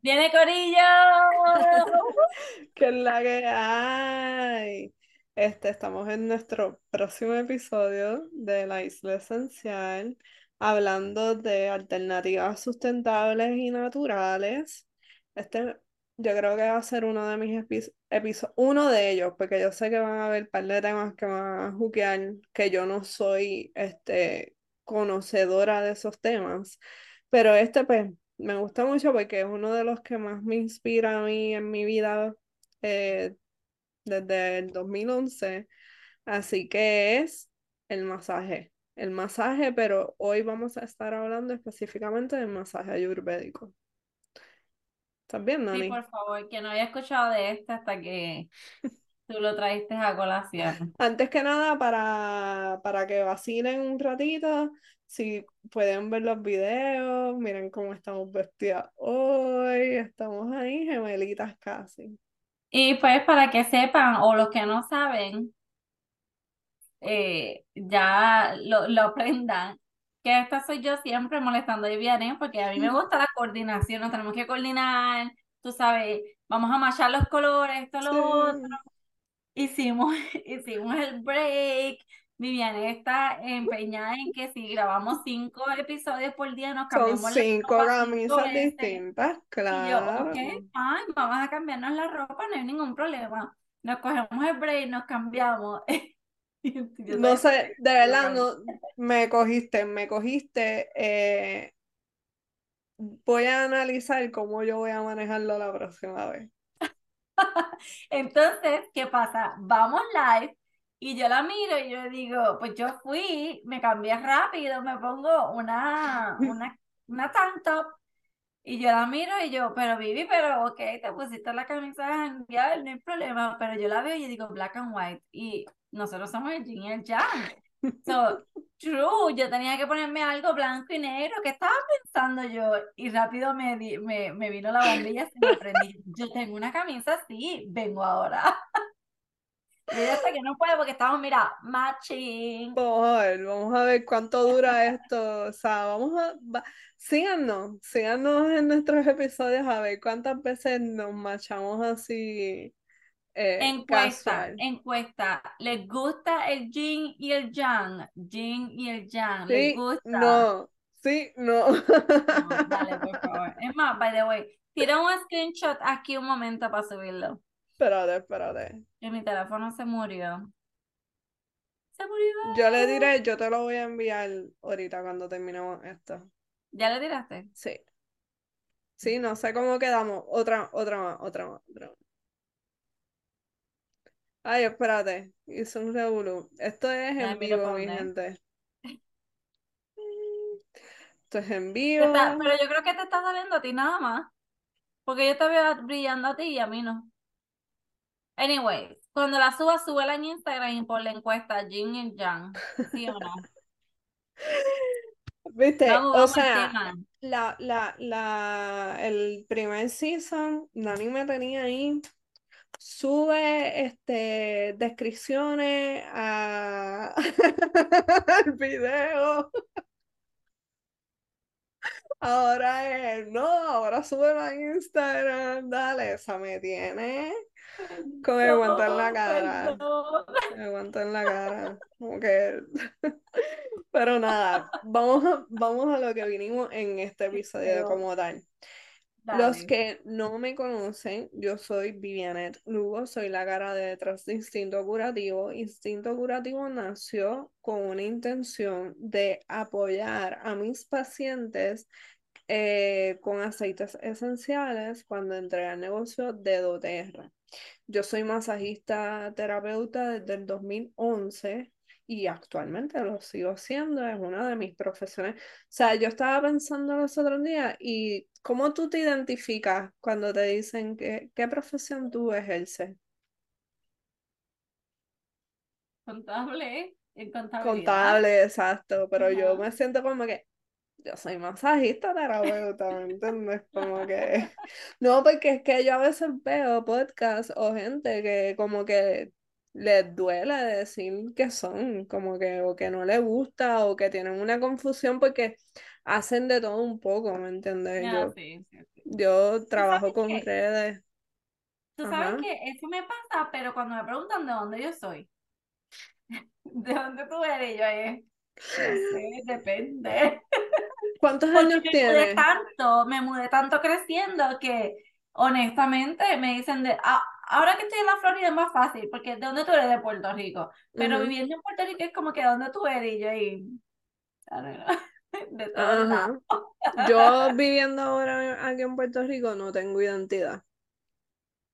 ¡Viene Corillo! ¿Qué la que hay? Este, estamos en nuestro próximo episodio de La Isla Esencial, hablando de alternativas sustentables y naturales. Este, yo creo que va a ser uno de mis episodios, uno de ellos, porque yo sé que van a haber un par de temas que van a juquear, que yo no soy este, conocedora de esos temas, pero este, pues, me gusta mucho porque es uno de los que más me inspira a mí en mi vida eh, desde el 2011. Así que es el masaje. El masaje, pero hoy vamos a estar hablando específicamente del masaje ayurvédico. ¿Estás bien, Nani? Sí, por favor, que no había escuchado de este hasta que tú lo trajiste a colación. Antes que nada, para, para que vacilen un ratito, si pueden ver los videos, miren cómo estamos vestidas hoy, estamos ahí gemelitas casi. Y pues para que sepan, o los que no saben, eh, ya lo, lo aprendan, que esta soy yo siempre molestando a Viviane, porque a mí me gusta la coordinación, nos tenemos que coordinar, tú sabes, vamos a machar los colores, esto, lo otro. Hicimos, hicimos el break, Viviane está empeñada en que si grabamos cinco episodios por día nos cambiamos Son cinco camisas distintas, claro. Y yo, ok, ay, vamos a cambiarnos la ropa, no hay ningún problema. Nos cogemos el break, nos cambiamos. no sé, de verdad, no, me cogiste, me cogiste. Eh, voy a analizar cómo yo voy a manejarlo la próxima vez. Entonces, ¿qué pasa? Vamos live y yo la miro y yo digo, pues yo fui, me cambié rápido, me pongo una, una, una tank top y yo la miro y yo, pero Vivi, pero ok, te pusiste la camisa de no hay problema, pero yo la veo y yo digo black and white y nosotros somos el yin y el yang. So, true, yo tenía que ponerme algo blanco y negro, ¿qué estaba pensando yo? Y rápido me, me, me vino la bombilla y me prendí. Yo tengo una camisa así, vengo ahora. Y que no puede porque estamos, mira, matching. Vamos a ver, vamos a ver cuánto dura esto. O sea, vamos a. síganos, síganos en nuestros episodios a ver cuántas veces nos machamos así. Eh, encuesta, encuesta. ¿Les gusta el yin y el yang? Yin y el yang. ¿Les gusta? No, sí, no. no. Dale, por favor. Es más, by the way, tira un screenshot aquí un momento para subirlo. Espérate, espérate. Y mi teléfono se murió. Se murió. Yo le diré, yo te lo voy a enviar ahorita cuando terminemos esto. ¿Ya le tiraste? Sí. Sí, no sé cómo quedamos. Otra, otra más, otra más, otra Ay, espérate. Hice un revolú. Esto es en vivo, mi gente. Esto es en vivo. pero yo creo que te está saliendo a ti nada más. Porque yo te veo brillando a ti y a mí no. Anyways, cuando la suba, súbela en Instagram y por la encuesta Jin y Yang. ¿Sí o no? ¿Viste? o sea, la, la, la, el primer season, Nani me tenía ahí. Sube este, descripciones a... al video. Ahora es, no, ahora sube a Instagram, dale, esa me tiene con el guante en la cara. Con el guante en la cara. Como que... Pero nada, vamos a, vamos a lo que vinimos en este episodio como tal. Los que no me conocen, yo soy Vivianet Lugo, soy la cara de detrás de Instinto Curativo. Instinto Curativo nació con una intención de apoyar a mis pacientes eh, con aceites esenciales cuando entré al negocio de doTERRA. Yo soy masajista terapeuta desde el 2011 y actualmente lo sigo siendo, es una de mis profesiones. O sea, yo estaba pensando los otros días y ¿cómo tú te identificas cuando te dicen que, qué profesión tú ejerces? Contable, Contable, exacto, pero yo me siento como que yo soy masajista terapeuta, ¿me entiendes? Como que, no, porque es que yo a veces veo podcasts o gente que como que les duele decir que son, como que, o que no les gusta, o que tienen una confusión porque hacen de todo un poco, ¿me entiendes? Ah, yo, sí, sí, sí. yo trabajo con qué? redes. Tú Ajá. sabes que eso me pasa, pero cuando me preguntan de dónde yo soy, de dónde tú eres, yo es, sé, depende. ¿Cuántos Porque años me mudé tienes? tanto, me mudé tanto creciendo que honestamente me dicen de, "Ah, ahora que estoy en la Florida es más fácil, porque ¿de dónde tú eres? De Puerto Rico. Pero viviendo en Puerto Rico es como que ¿de dónde tú eres? Y yo ahí, de. Yo viviendo ahora aquí en Puerto Rico no tengo identidad.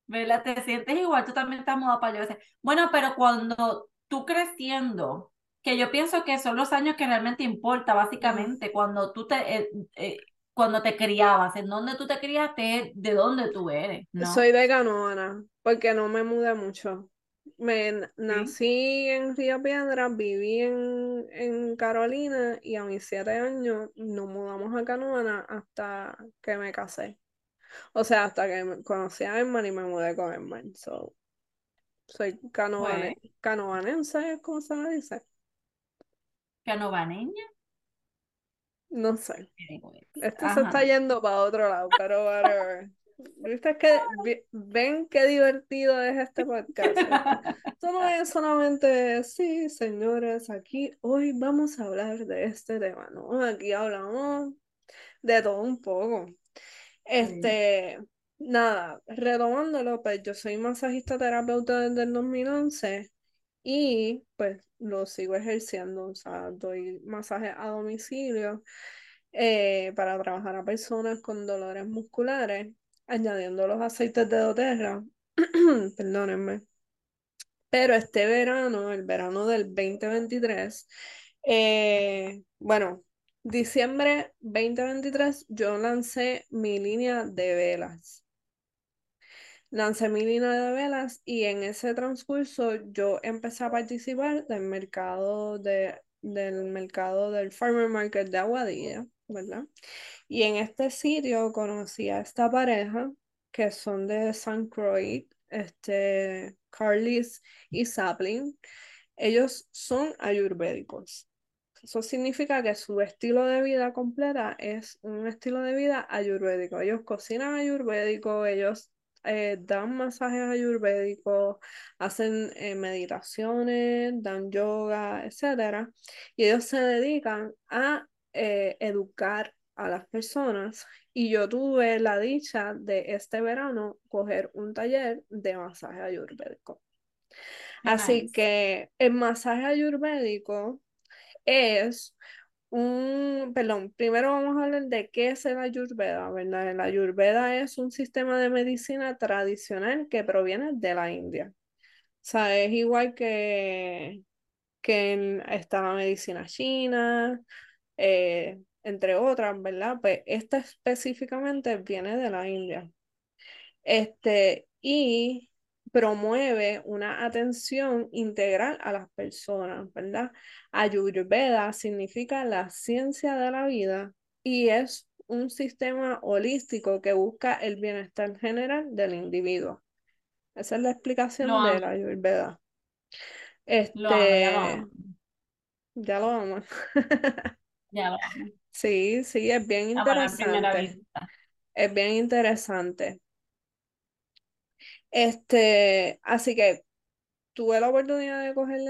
¿Verdad? Te sientes igual, tú también estás mudado para yo. Bueno, pero cuando tú creciendo, que yo pienso que son los años que realmente importa, básicamente, cuando tú te, eh, eh, cuando te criabas, en dónde tú te criaste, de dónde tú eres, ¿no? Soy de Canoana, porque no me mudé mucho. Me nací en Río Piedras, viví en, en Carolina y a mis siete años nos mudamos a Canoana hasta que me casé. O sea, hasta que conocí a Emman y me mudé con Emman. So, soy canoane- Pues, canoanense, ¿cómo se le dice? canovaneña. No sé. Esto se está yendo para otro lado, pero whatever. ¿Viste que vi- ven qué divertido es este podcast? Esto no es solamente, sí, señores, aquí hoy vamos a hablar de este tema, ¿no? Aquí hablamos de todo un poco. Este, nada, retomándolo, pues yo soy masajista terapeuta desde el 2011 y pues lo sigo ejerciendo, o sea, doy masaje a domicilio eh, para trabajar a personas con dolores musculares, añadiendo los aceites de doTERRA, perdónenme. Pero este verano, el verano del 2023, eh, bueno, diciembre 2023, yo lancé mi línea de velas. Lancé mi línea de velas y en ese transcurso yo empecé a participar del mercado de, del mercado del Farmer Market de Aguadilla, ¿verdad? Y en este sitio conocí a esta pareja que son de San Croix, este, Carlis y Sapling. Ellos son ayurvédicos. Eso significa que su estilo de vida completa es un estilo de vida ayurvédico. Ellos cocinan ayurvédico, ellos eh, dan masajes ayurvédicos, hacen eh, meditaciones, dan yoga, etc. Y ellos se dedican a eh, educar a las personas. Y yo tuve la dicha de este verano coger un taller de masaje ayurvédico. Así nice. que el masaje ayurvédico es un, perdón, primero vamos a hablar de qué es el Ayurveda, ¿verdad? El Ayurveda es un sistema de medicina tradicional que proviene de la India. O sea, es igual que, que en- está la medicina china, eh, entre otras, ¿verdad? Pues esta específicamente viene de la India. Este, y promueve una atención integral a las personas, ¿verdad? Ayurveda significa la ciencia de la vida y es un sistema holístico que busca el bienestar general del individuo. Esa es la explicación de la Ayurveda. lo amo, ya lo Este, amo. ya lo vamos. Ya lo amo. Sí, sí, es bien interesante. Es bien interesante. Este, así que tuve la oportunidad de coger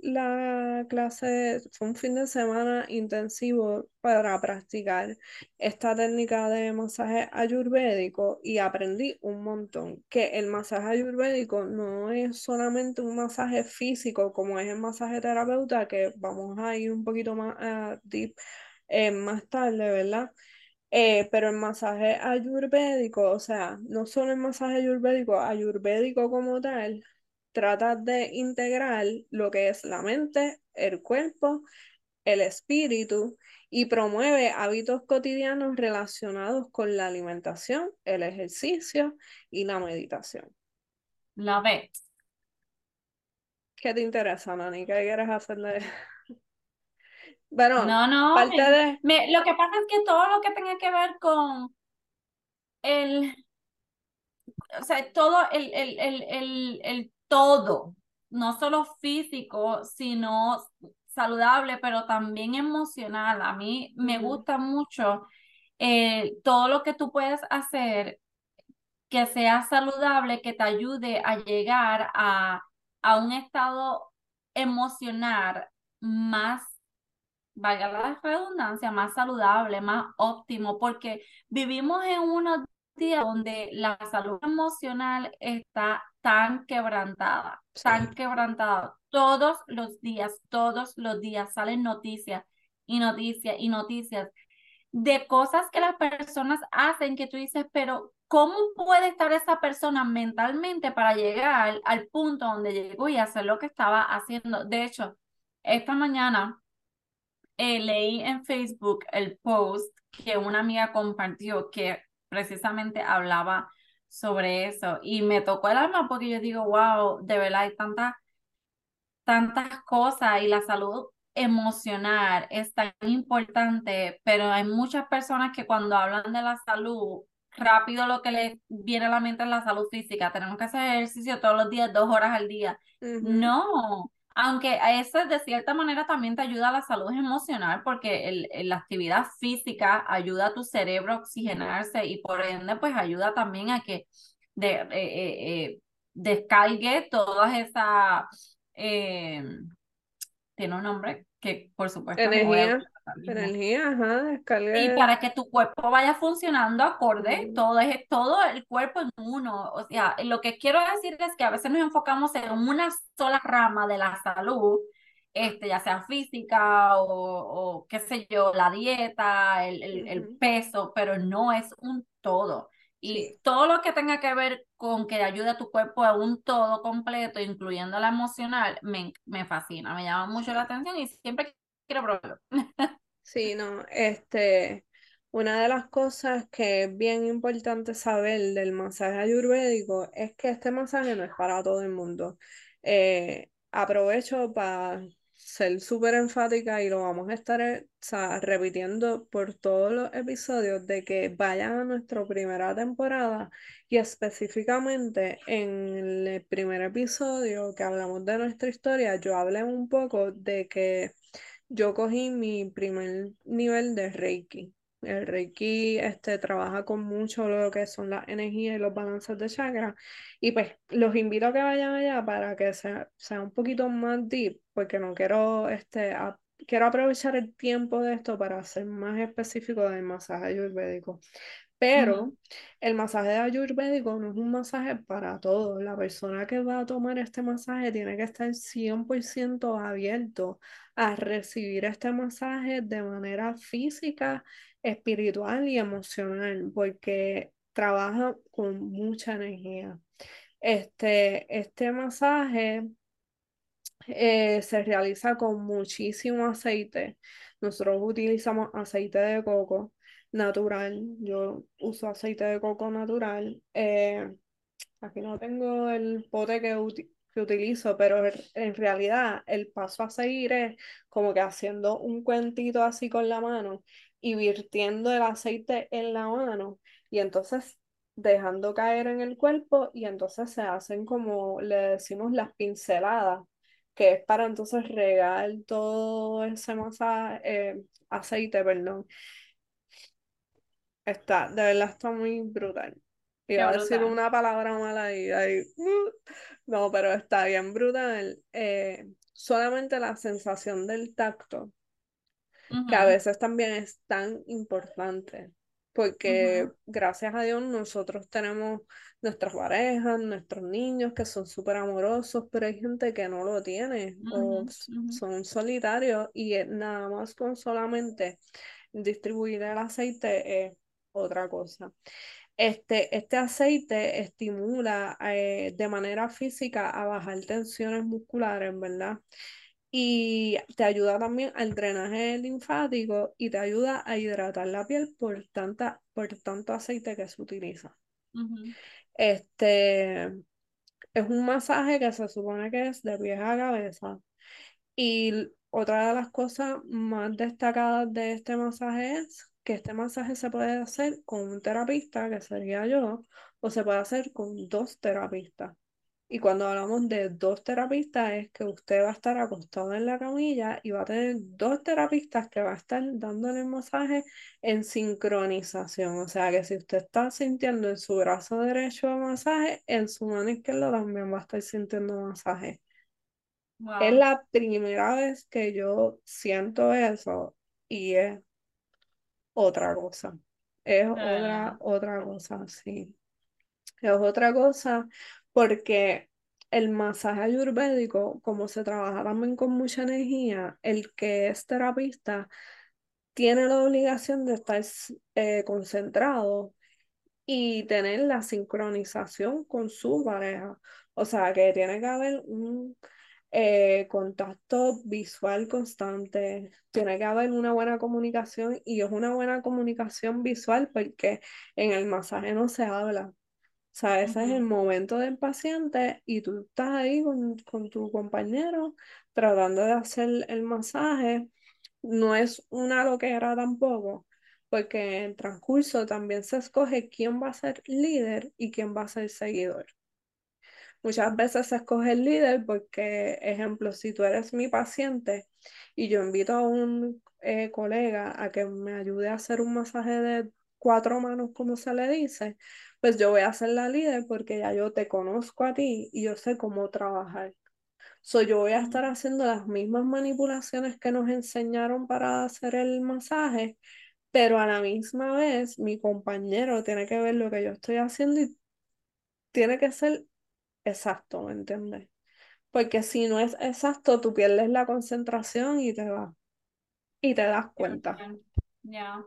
la clase, fue un fin de semana intensivo para practicar esta técnica de masaje ayurvédico y aprendí un montón, que el masaje ayurvédico no es solamente un masaje físico como es el masaje terapeuta, que vamos a ir un poquito más a deep eh, más tarde, ¿verdad? Eh, pero el masaje ayurvédico, o sea, no solo el masaje ayurvédico, ayurvédico como tal, trata de integrar lo que es la mente, el cuerpo, el espíritu y promueve hábitos cotidianos relacionados con la alimentación, el ejercicio y la meditación. Love it. ¿Qué te interesa, Nani? ¿Qué quieres hacer de, Bueno, No, no, parte me- de... me- lo que pasa es que todo lo que tenga que ver con el, o sea, todo el, el, el, el todo, no solo físico, sino saludable, pero también emocional. A mí me gusta mucho eh, todo lo que tú puedes hacer que sea saludable, que te ayude a llegar a, a un estado emocional más valga la redundancia, más saludable, más óptimo, porque vivimos en unos días donde la salud emocional está tan quebrantada, Sí. tan quebrantada. Todos los días, todos los días salen noticias y noticias y noticias de cosas que las personas hacen que tú dices, pero ¿cómo puede estar esa persona mentalmente para llegar al punto donde llegó y hacer lo que estaba haciendo? De hecho, esta mañana eh, leí en Facebook el post que una amiga compartió que precisamente hablaba sobre eso y me tocó el alma porque yo digo, wow, de verdad hay tantas, tantas cosas y la salud emocional es tan importante, pero hay muchas personas que cuando hablan de la salud, rápido lo que les viene a la mente es la salud física. Tenemos que hacer ejercicio todos los días, dos horas al día. No, aunque a eso de cierta manera también te ayuda a la salud emocional porque el, la actividad física ayuda a tu cerebro a oxigenarse y por ende pues ayuda también a que de, eh, eh, eh, descargue todas esas, eh, tiene un nombre que por supuesto Energía, energía, ajá, Y descargue. para que tu cuerpo vaya funcionando acorde, todo es todo el cuerpo en uno. O sea, lo que quiero decir es que a veces nos enfocamos en una sola rama de la salud, este, ya sea física o, o qué sé yo, la dieta, el, el, peso, pero no es un todo. Y Sí, todo lo que tenga que ver con que ayude a tu cuerpo a un todo completo, incluyendo la emocional, me, me fascina, me llama mucho la atención y siempre quiero probarlo. Sí, no, este, una de las cosas que es bien importante saber del masaje ayurvédico es que este masaje no es para todo el mundo. Eh, aprovecho para ser súper enfática y lo vamos a estar eh, o sea, repitiendo por todos los episodios de que vayan a nuestra primera temporada y específicamente en el primer episodio que hablamos de nuestra historia, yo hablé un poco de que yo cogí mi primer nivel de Reiki. El Reiki este, trabaja con mucho lo que son las energías y los balances de chakra. Y pues los invito a que vayan allá para que sea, sea un poquito más deep, porque no quiero, este, a- quiero aprovechar el tiempo de esto para ser más específico del masaje ayurvédico. Pero Ujú, el masaje ayurvédico no es un masaje para todos. La persona que va a tomar este masaje tiene que estar 100% abierto a recibir este masaje de manera física, espiritual y emocional, porque trabaja con mucha energía. Este, este masaje eh, se realiza con muchísimo aceite. Nosotros utilizamos aceite de coco natural. Yo uso aceite de coco natural. Eh, aquí no tengo el pote que, que utilizo, pero en realidad el paso a seguir es como que haciendo un cuentito así con la mano y virtiendo el aceite en la mano y entonces dejando caer en el cuerpo y entonces se hacen como le decimos las pinceladas que es para entonces regar todo ese masa, eh, aceite, perdón. Está, de verdad está muy brutal. Iba a decir una palabra mala y ahí, uh, no, pero está bien brutal. Eh, solamente la sensación del tacto que a veces también es tan importante, porque gracias a Dios nosotros tenemos nuestras parejas, nuestros niños que son súper amorosos, pero hay gente que no lo tiene o son solitarios y nada más con solamente distribuir el aceite es otra cosa. Este, este aceite estimula eh, de manera física a bajar tensiones musculares, ¿verdad? Y te ayuda también al drenaje linfático y te ayuda a hidratar la piel por tanta, por tanto aceite que se utiliza. Este es un masaje que se supone que es de pies a cabeza. Y otra de las cosas más destacadas de este masaje es que este masaje se puede hacer con un terapista, que sería yo, o se puede hacer con dos terapistas. Y cuando hablamos de dos terapistas es que usted va a estar acostado en la camilla y va a tener dos terapistas que va a estar dándole masaje en sincronización. O sea que si usted está sintiendo en su brazo derecho masaje, en su mano izquierda también va a estar sintiendo masaje. Es la primera vez que yo siento eso y es otra cosa. Es otra, otra cosa, sí. Es otra cosa porque el masaje ayurvédico, como se trabaja también con mucha energía, el que es terapista tiene la obligación de estar eh, concentrado y tener la sincronización con su pareja. O sea, que tiene que haber un eh, contacto visual constante, tiene que haber una buena comunicación y es una buena comunicación visual porque en el masaje no se habla. O sea, ese es el momento del paciente y tú estás ahí con, con tu compañero tratando de hacer el masaje. No es una loquera tampoco, porque en el transcurso también se escoge quién va a ser líder y quién va a ser seguidor. Muchas veces se escoge el líder porque, ejemplo, si tú eres mi paciente y yo invito a un eh, colega a que me ayude a hacer un masaje de cuatro manos, como se le dice, pues yo voy a ser la líder porque ya yo te conozco a ti y yo sé cómo trabajar. So, yo voy a estar haciendo las mismas manipulaciones que nos enseñaron para hacer el masaje, pero a la misma vez mi compañero tiene que ver lo que yo estoy haciendo y tiene que ser exacto, ¿me entiendes? Porque si no es exacto, tú pierdes la concentración y te vas. Y te das cuenta. Ya.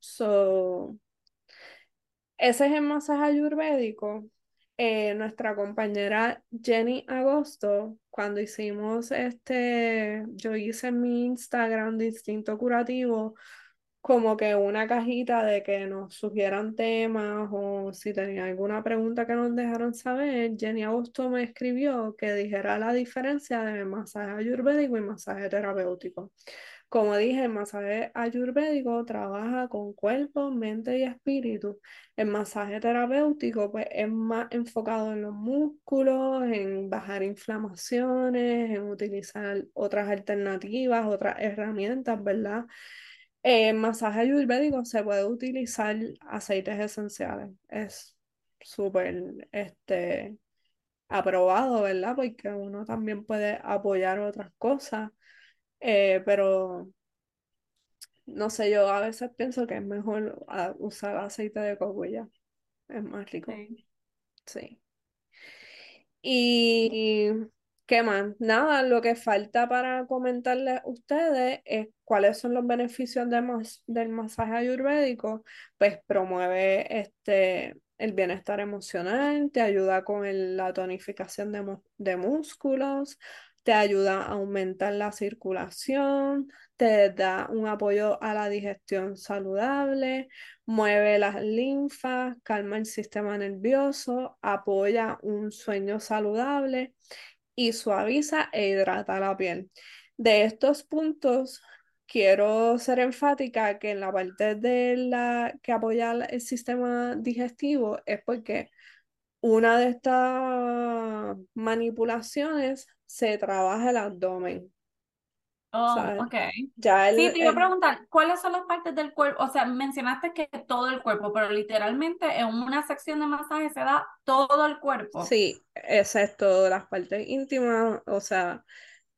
So, ese es el masaje ayurvédico. Eh, nuestra compañera Jenny Agosto, cuando hicimos este, yo hice mi Instagram distinto curativo, como que una cajita de que nos sugieran temas o si tenía alguna pregunta que nos dejaron saber, Jenny Agosto me escribió que dijera la diferencia de masaje ayurvédico y masaje terapéutico. Como dije, el masaje ayurvédico trabaja con cuerpo, mente y espíritu. El masaje terapéutico pues, es más enfocado en los músculos, en bajar inflamaciones, en utilizar otras alternativas, otras herramientas, ¿verdad? En masaje ayurvédico se puede utilizar aceites esenciales. Es súper este, aprobado, ¿verdad? Porque uno también puede apoyar otras cosas. Eh, pero no sé, yo a veces pienso que es mejor ah, usar aceite de coco Es más rico. Sí. Y ¿qué más? Nada, lo que falta para comentarles a ustedes es cuáles son los beneficios del masaje ayurvédico. Pues promueve este el bienestar emocional, te ayuda con la tonificación de, de músculos, te ayuda a aumentar la circulación, te da un apoyo a la digestión saludable, mueve las linfas, calma el sistema nervioso, apoya un sueño saludable y suaviza e hidrata la piel. De estos puntos, quiero ser enfática que en la parte de la que apoya el sistema digestivo es porque una de estas manipulaciones se trabaja el abdomen. Oh, ok. Ya sí, te iba a preguntar, ¿cuáles son las partes del cuerpo? O sea, mencionaste que todo el cuerpo, pero literalmente en una sección de masaje se da todo el cuerpo. Sí, excepto las partes íntimas, o sea,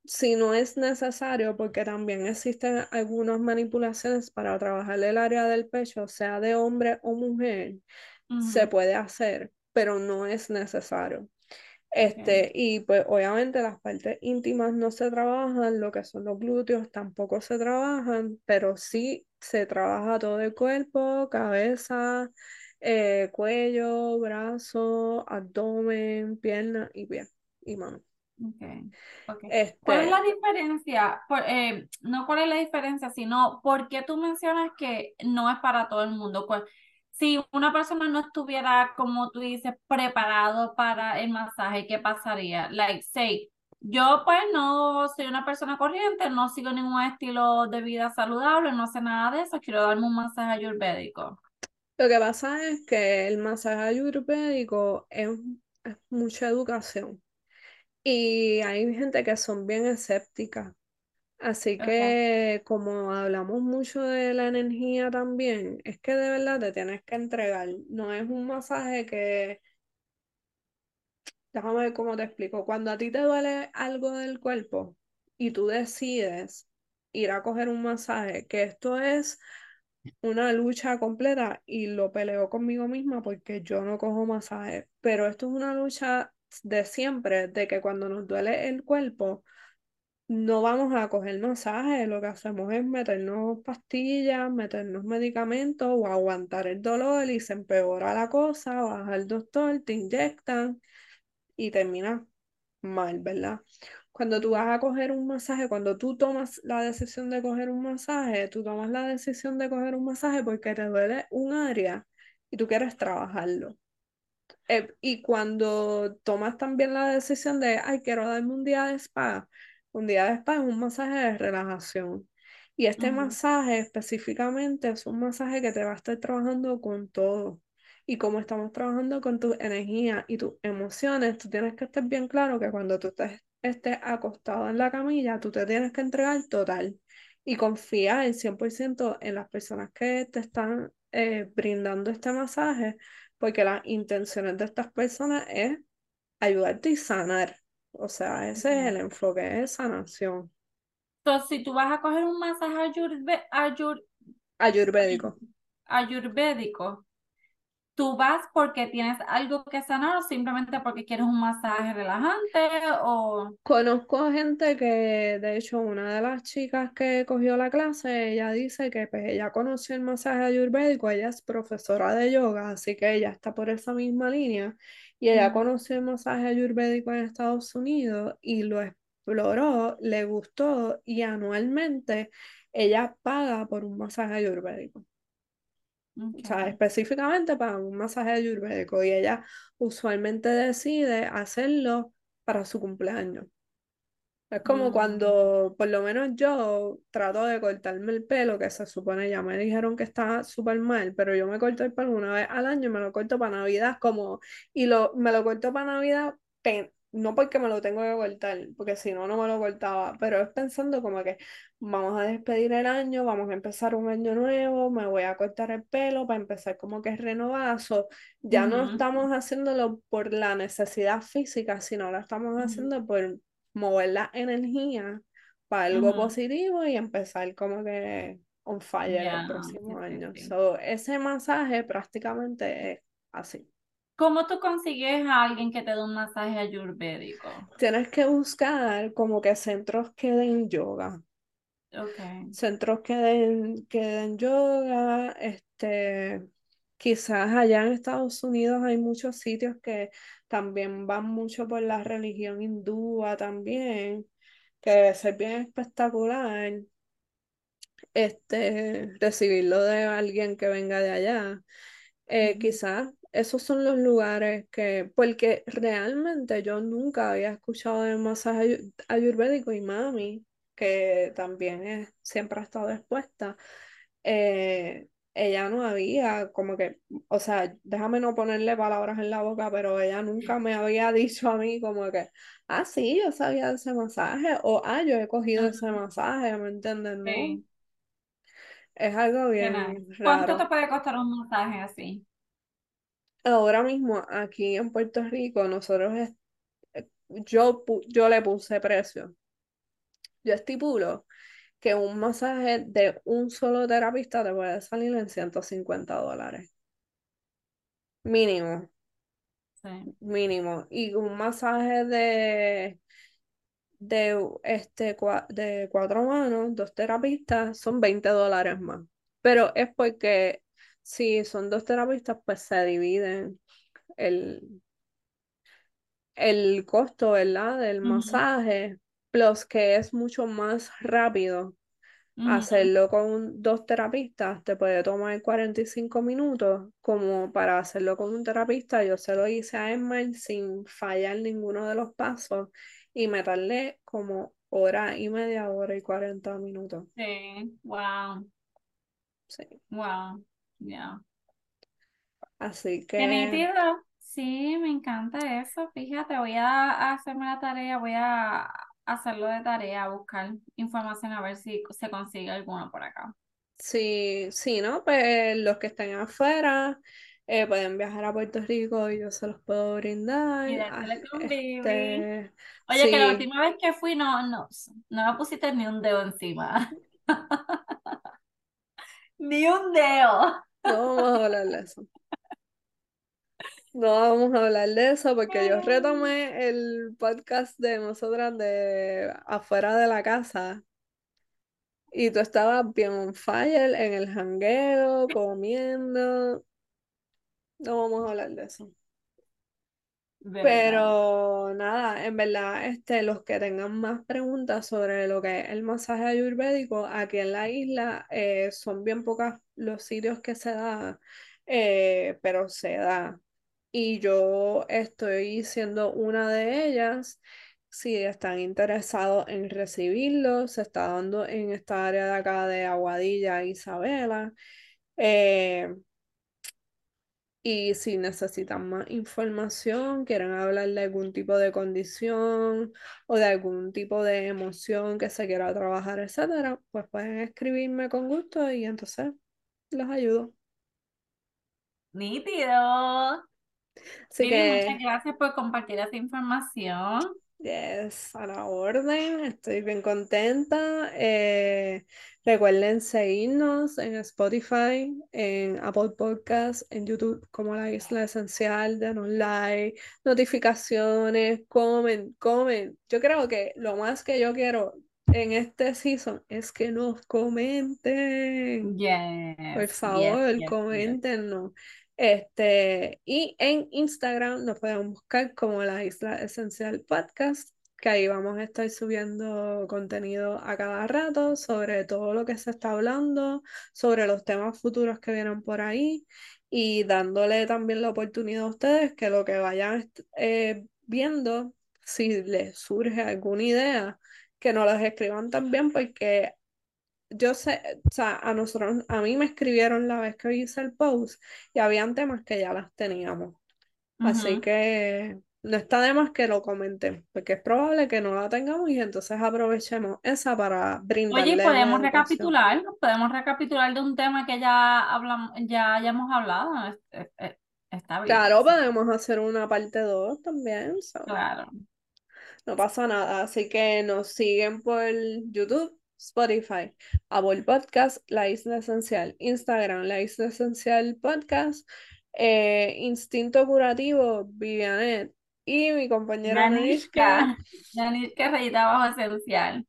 si no es necesario, porque también existen algunas manipulaciones para trabajar el área del pecho, sea de hombre o mujer, se puede hacer pero no es necesario. Este, y pues obviamente las partes íntimas no se trabajan, lo que son los glúteos tampoco se trabajan, pero sí se trabaja todo el cuerpo, cabeza, eh, cuello, brazo, abdomen, pierna y pie y mano. Okay. Este ¿Cuál es la diferencia? Eh, no cuál es la diferencia, sino por qué tú mencionas que no es para todo el mundo si una persona no estuviera, como tú dices, preparado para el masaje, ¿qué pasaría? Like, say, Yo pues no soy una persona corriente, no sigo ningún estilo de vida saludable, no sé nada de eso, quiero darme un masaje ayurvédico. Lo que pasa es que el masaje ayurvédico es, es mucha educación y hay gente que son bien escépticas. Así que como hablamos mucho de la energía también, es que de verdad te tienes que entregar. No es un masaje que, déjame ver cómo te explico, cuando a ti te duele algo del cuerpo y tú decides ir a coger un masaje, que esto es una lucha completa y lo peleo conmigo misma porque yo no cojo masaje, pero esto es una lucha de siempre, de que cuando nos duele el cuerpo, no vamos a coger masaje, lo que hacemos es meternos pastillas, meternos medicamentos o aguantar el dolor y se empeora la cosa, vas al doctor, te inyectan y termina mal, ¿verdad? Cuando tú vas a coger un masaje, cuando tú tomas la decisión de coger un masaje, tú tomas la decisión de coger un masaje porque te duele un área y tú quieres trabajarlo. Eh, y cuando tomas también la decisión de, ay, quiero darme un día de spa, un día de spa es un masaje de relajación. Y este masaje específicamente es un masaje que te va a estar trabajando con todo. Y como estamos trabajando con tu energía y tus emociones, tú tienes que estar bien claro que cuando tú estés, estés acostado en la camilla, tú te tienes que entregar total y confiar el 100% en las personas que te están eh, brindando este masaje porque las intenciones de estas personas es ayudarte y sanar. O sea, ese es el enfoque, es sanación. Entonces, si tú vas a coger un masaje ayurve- ayur- Ayurvédico. ayurvédico, ¿tú vas porque tienes algo que sanar o simplemente porque quieres un masaje relajante o... Conozco gente que, de hecho, una de las chicas que cogió la clase, ella dice que pues, ella conoció el masaje ayurvédico, ella es profesora de yoga, así que ella está por esa misma línea, y ella conoció el masaje ayurvédico en Estados Unidos y lo exploró, le gustó, y anualmente ella paga por un masaje ayurvédico. O sea, específicamente para un masaje ayurvédico, y ella usualmente decide hacerlo para su cumpleaños. Es como Mm, cuando, por lo menos yo trato de cortarme el pelo, que se supone ya me dijeron que está súper mal, pero yo me corto el pelo una vez al año, me lo corto para Navidad, como, y lo, me lo corto para Navidad, pe- no porque me lo tengo que cortar, porque si no, no me lo cortaba, pero es pensando como que vamos a despedir el año, vamos a empezar un año nuevo, me voy a cortar el pelo para empezar como que es renovazo. Ya no ujú, estamos haciéndolo por la necesidad física, sino lo estamos ujú, haciendo por mover la energía para algo positivo y empezar como que on fire el próximo año. So, ese masaje prácticamente es así. ¿Cómo tú consigues a alguien que te dé un masaje ayurvédico? Tienes que buscar como que centros que den yoga. Okay. Centros que den, que den yoga, este, quizás allá en Estados Unidos hay muchos sitios que también van mucho por la religión hindúa también, que debe ser bien espectacular. este, recibirlo de alguien que venga de allá. Eh, quizás esos son los lugares que, porque realmente yo nunca había escuchado de masaje ayu- ayurvédico y mami, que también es, siempre ha estado expuesta, eh, ella no había como que, o sea, déjame no ponerle palabras en la boca, pero ella nunca me había dicho a mí como que, ah, sí, yo sabía de ese masaje, o ah, yo he cogido ese masaje, ¿me entiendes? No, Sí, es algo bien ¿Cuánto te puede costar un masaje así? Ahora mismo aquí en Puerto Rico, nosotros, es- yo, yo le puse precio. Yo estipulo que un masaje de un solo terapista te puede salir en 150 dólares. Mínimo, Sí. mínimo. Y un masaje de, de, este, de cuatro manos, dos terapistas, son 20 dólares más. Pero es porque si son dos terapistas, pues se dividen el, el costo, ¿verdad? Del masaje, plus que es mucho más rápido hacerlo con dos terapistas, te puede tomar 45 minutos, como para hacerlo con un terapista, yo se lo hice a Emma sin fallar ninguno de los pasos y me tardé como hora y media, hora y cuarenta minutos. Sí, wow. Sí. Wow, ya. Así Qué que nítido. Sí, me encanta eso. Fíjate, voy a hacerme la tarea, voy a hacerlo de tarea, buscar información a ver si se consigue alguno por acá. sí, sí, ¿no? Pues los que estén afuera eh, pueden viajar a Puerto Rico y yo se los puedo brindar. Y. Este, Oye, que la última vez que fui no, no, no me pusiste ni un dedo encima. Ni un dedo. no vamos a hablar de eso. No vamos a hablar de eso porque yo retomé el podcast de nosotras de afuera de la casa y tú estabas bien on fire en el jangueo, comiendo. No vamos a hablar de eso. De verdad. Pero nada, en verdad, este, los que tengan más preguntas sobre lo que es el masaje ayurvédico, aquí en la isla eh, son bien pocas los sitios que se da, eh, pero se da. Y yo estoy siendo una de ellas. Si están interesados en recibirlo, se está dando en esta área de acá de Aguadilla, Isabela. Eh, y si necesitan más información, quieren hablar de algún tipo de condición o de algún tipo de emoción que se quiera trabajar, etcétera, pues pueden escribirme con gusto y entonces los ayudo. Nítido. Así que, muchas gracias por compartir esa información. yes, a la orden, estoy bien contenta. Eh, recuerden seguirnos en Spotify, en Apple Podcasts, en YouTube como La Isla Esencial, denos like, notificaciones, comen, comen. Yo creo que lo más que yo quiero en este season es que nos comenten. Por Yes, favor, yes, yes, yes. coméntenos. Este, y en Instagram nos pueden buscar como la Isla Esencial Podcast, que ahí vamos a estar subiendo contenido a cada rato sobre todo lo que se está hablando, sobre los temas futuros que vienen por ahí y dándole también la oportunidad a ustedes que lo que vayan eh, viendo, si les surge alguna idea, que nos las escriban también porque yo sé, o sea, a nosotros, a mí me escribieron la vez que hice el post y habían temas que ya las teníamos. Así que no está de más que lo comenten, porque es probable que no la tengamos y entonces aprovechemos esa para Oye, brindarle una podemos recapitular, podemos recapitular de un tema que ya hablamos, ya hayamos hablado. Es- es- es- Está bien. Claro, podemos hacer una parte 2 también, claro. no pasa nada. Así que nos siguen por YouTube, Spotify, Apple Podcast, La Isla Esencial, Instagram, La Isla Esencial Podcast, eh, Instinto Curativo, Vivianet y mi compañera Nanishka. Yanishka Rayita Bajo Esencial.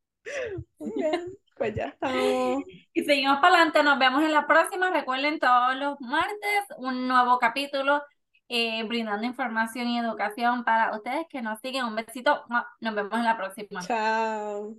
Muy bien, pues ya estamos. Y seguimos para adelante, nos vemos en la próxima. Recuerden todos los martes un nuevo capítulo eh, brindando información y educación para ustedes que nos siguen. Un besito, nos vemos en la próxima. Chao.